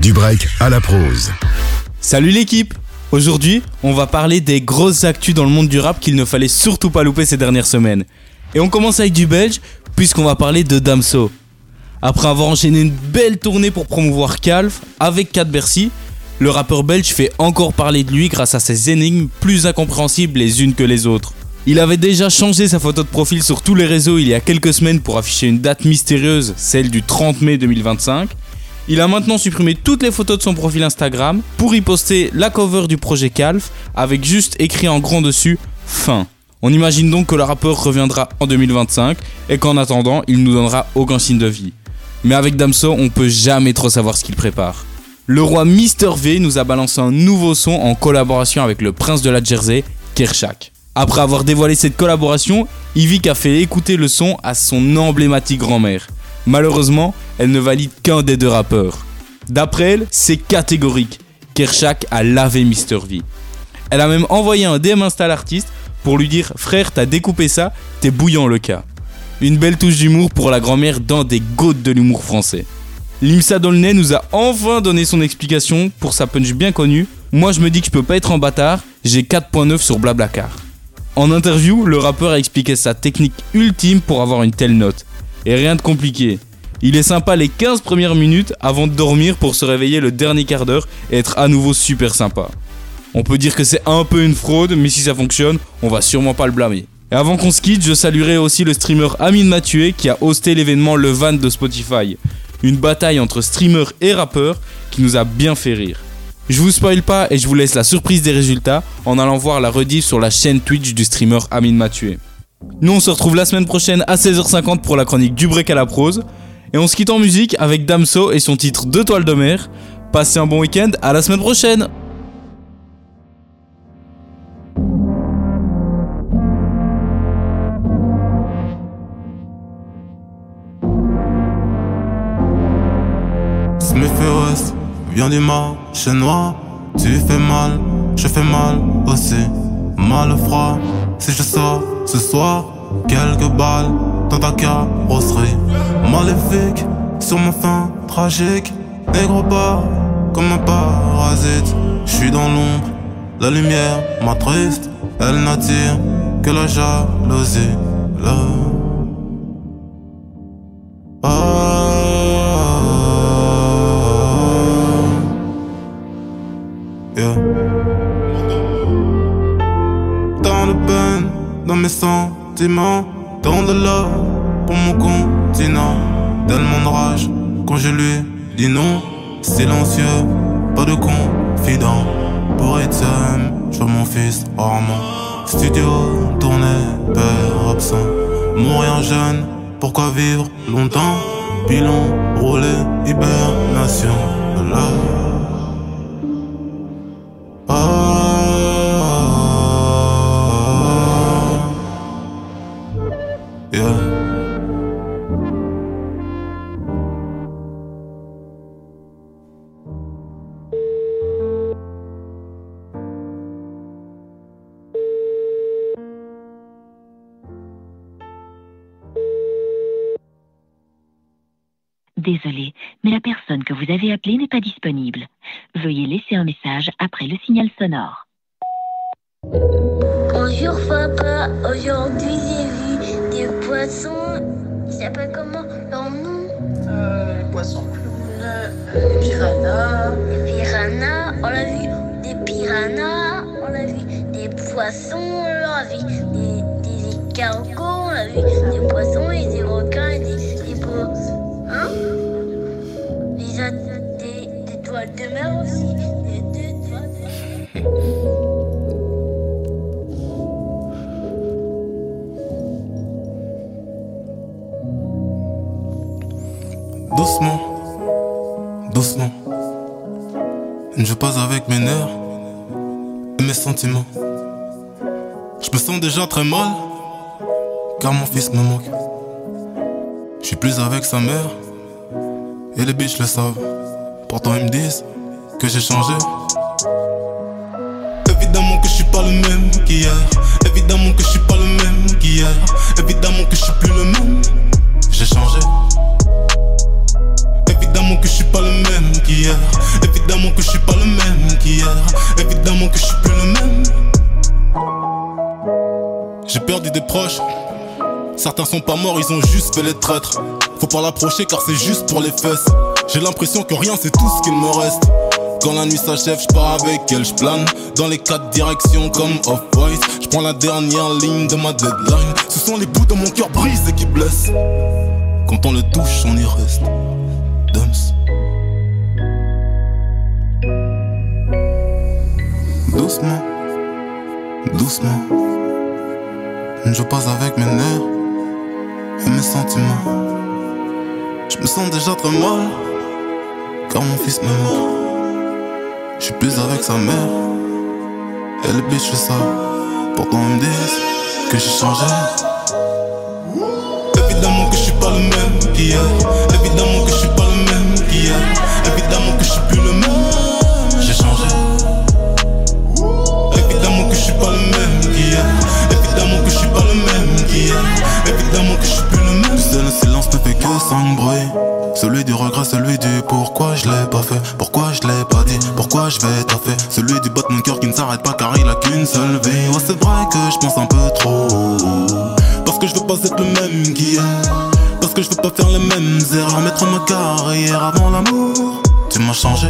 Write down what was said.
Du break à la prose. Salut l'équipe Aujourd'hui, on va parler des grosses actus dans le monde du rap qu'il ne fallait surtout pas louper ces dernières semaines. Et on commence avec du belge, puisqu'on va parler de Damso. Après avoir enchaîné une belle tournée pour promouvoir Calf avec Cat Bercy, le rappeur belge fait encore parler de lui grâce à ses énigmes plus incompréhensibles les unes que les autres. Il avait déjà changé sa photo de profil sur tous les réseaux il y a quelques semaines pour afficher une date mystérieuse, celle du 30 mai 2025. Il a maintenant supprimé toutes les photos de son profil Instagram pour y poster la cover du projet Calf avec juste écrit en grand dessus fin. On imagine donc que le rappeur reviendra en 2025 et qu'en attendant, il nous donnera aucun signe de vie. Mais avec Damso, on peut jamais trop savoir ce qu'il prépare. Le roi Mister V nous a balancé un nouveau son en collaboration avec le prince de la Jersey, Kershak. Après avoir dévoilé cette collaboration, Yvick a fait écouter le son à son emblématique grand-mère. Malheureusement, elle ne valide qu'un des deux rappeurs. D'après elle, c'est catégorique. Kershak a lavé Mister V. Elle a même envoyé un DM Insta à l'artiste pour lui dire Frère, t'as découpé ça, t'es bouillant le cas. Une belle touche d'humour pour la grand-mère dans des gouttes de l'humour français. Limsa Dolnay nous a enfin donné son explication pour sa punch bien connue. Moi je me dis que je peux pas être en bâtard, j'ai 4.9 sur Blablacar. En interview, le rappeur a expliqué sa technique ultime pour avoir une telle note. Et rien de compliqué. Il est sympa les 15 premières minutes avant de dormir pour se réveiller le dernier quart d'heure et être à nouveau super sympa. On peut dire que c'est un peu une fraude, mais si ça fonctionne, on va sûrement pas le blâmer. Et avant qu'on se quitte, je saluerai aussi le streamer Amine Mathieu qui a hosté l'événement Le Van de Spotify. Une bataille entre streamers et rappeurs qui nous a bien fait rire. Je vous spoil pas et je vous laisse la surprise des résultats en allant voir la rediff sur la chaîne Twitch du streamer Amine Mathieu. Nous on se retrouve la semaine prochaine à 16h50 pour la chronique du break à la prose. Et on se quitte en musique avec Damso et son titre Deux toiles de mer. Passez un bon week-end, à la semaine prochaine ce soir, quelques balles dans ta carrosserie. Maléfique sur mon fin tragique. Négro pas comme un parasite. Je suis dans l'ombre, la lumière m'attriste. Elle n'attire que la jalousie. Sentiments Tant de love pour mon continent. Tellement de rage quand je lui dis non. Silencieux, pas de confident. Pour être je mon fils rarement Studio, tournée, père absent. Mourir jeune, pourquoi vivre longtemps? Bilan, roulé, hibernation. Love Désolé, mais la personne que vous avez appelée n'est pas disponible. Veuillez laisser un message après le signal sonore. Bonjour papa, aujourd'hui j'ai vu des poissons. Ils s'appellent comment leur nom? Euh, Les poissons les piranhas. Les piranhas, on a vu des piranhas, on a vu des poissons, on a vu des, des escargots, on a vu des poissons et des Doucement, doucement. Je passe avec mes nerfs et mes sentiments. Je me sens déjà très mal, car mon fils me manque. Je suis plus avec sa mère, et les biches le savent. Pourtant ils me disent que j'ai changé. Évidemment que je suis pas le même qu'hier. Évidemment que je suis pas le même qu'hier. Évidemment que je suis plus le même. J'ai changé que je suis pas le même qu'hier. Évidemment que je suis pas le même qu'hier. Évidemment que je suis plus le même. J'ai perdu des proches. Certains sont pas morts, ils ont juste fait les traîtres. Faut pas l'approcher car c'est juste pour les fesses. J'ai l'impression que rien c'est tout ce qu'il me reste. Quand la nuit s'achève, je pars avec elle, je plane dans les quatre directions comme off boys. Je prends la dernière ligne de ma deadline. Ce sont les bouts de mon cœur brisés qui blessent. Quand on le touche, on y reste. Doucement, doucement. Je passe avec mes nerfs et mes sentiments. Je me sens déjà très mal, car mon fils me manque. Je suis plus avec sa mère, elle est bitch, ça. Pourtant, ils me disent que j'ai changé. Évidemment que je suis pas le même qu'hier. Du regret, celui du pourquoi je l'ai pas fait, pourquoi je l'ai pas dit, pourquoi je vais taffer. Celui du bas de cœur qui ne s'arrête pas car il a qu'une seule vie. Ouais, c'est vrai que je pense un peu trop. Parce que je veux pas être le même qu'hier. Parce que je veux pas faire les mêmes erreurs. Mettre ma carrière avant l'amour. Tu m'as changé.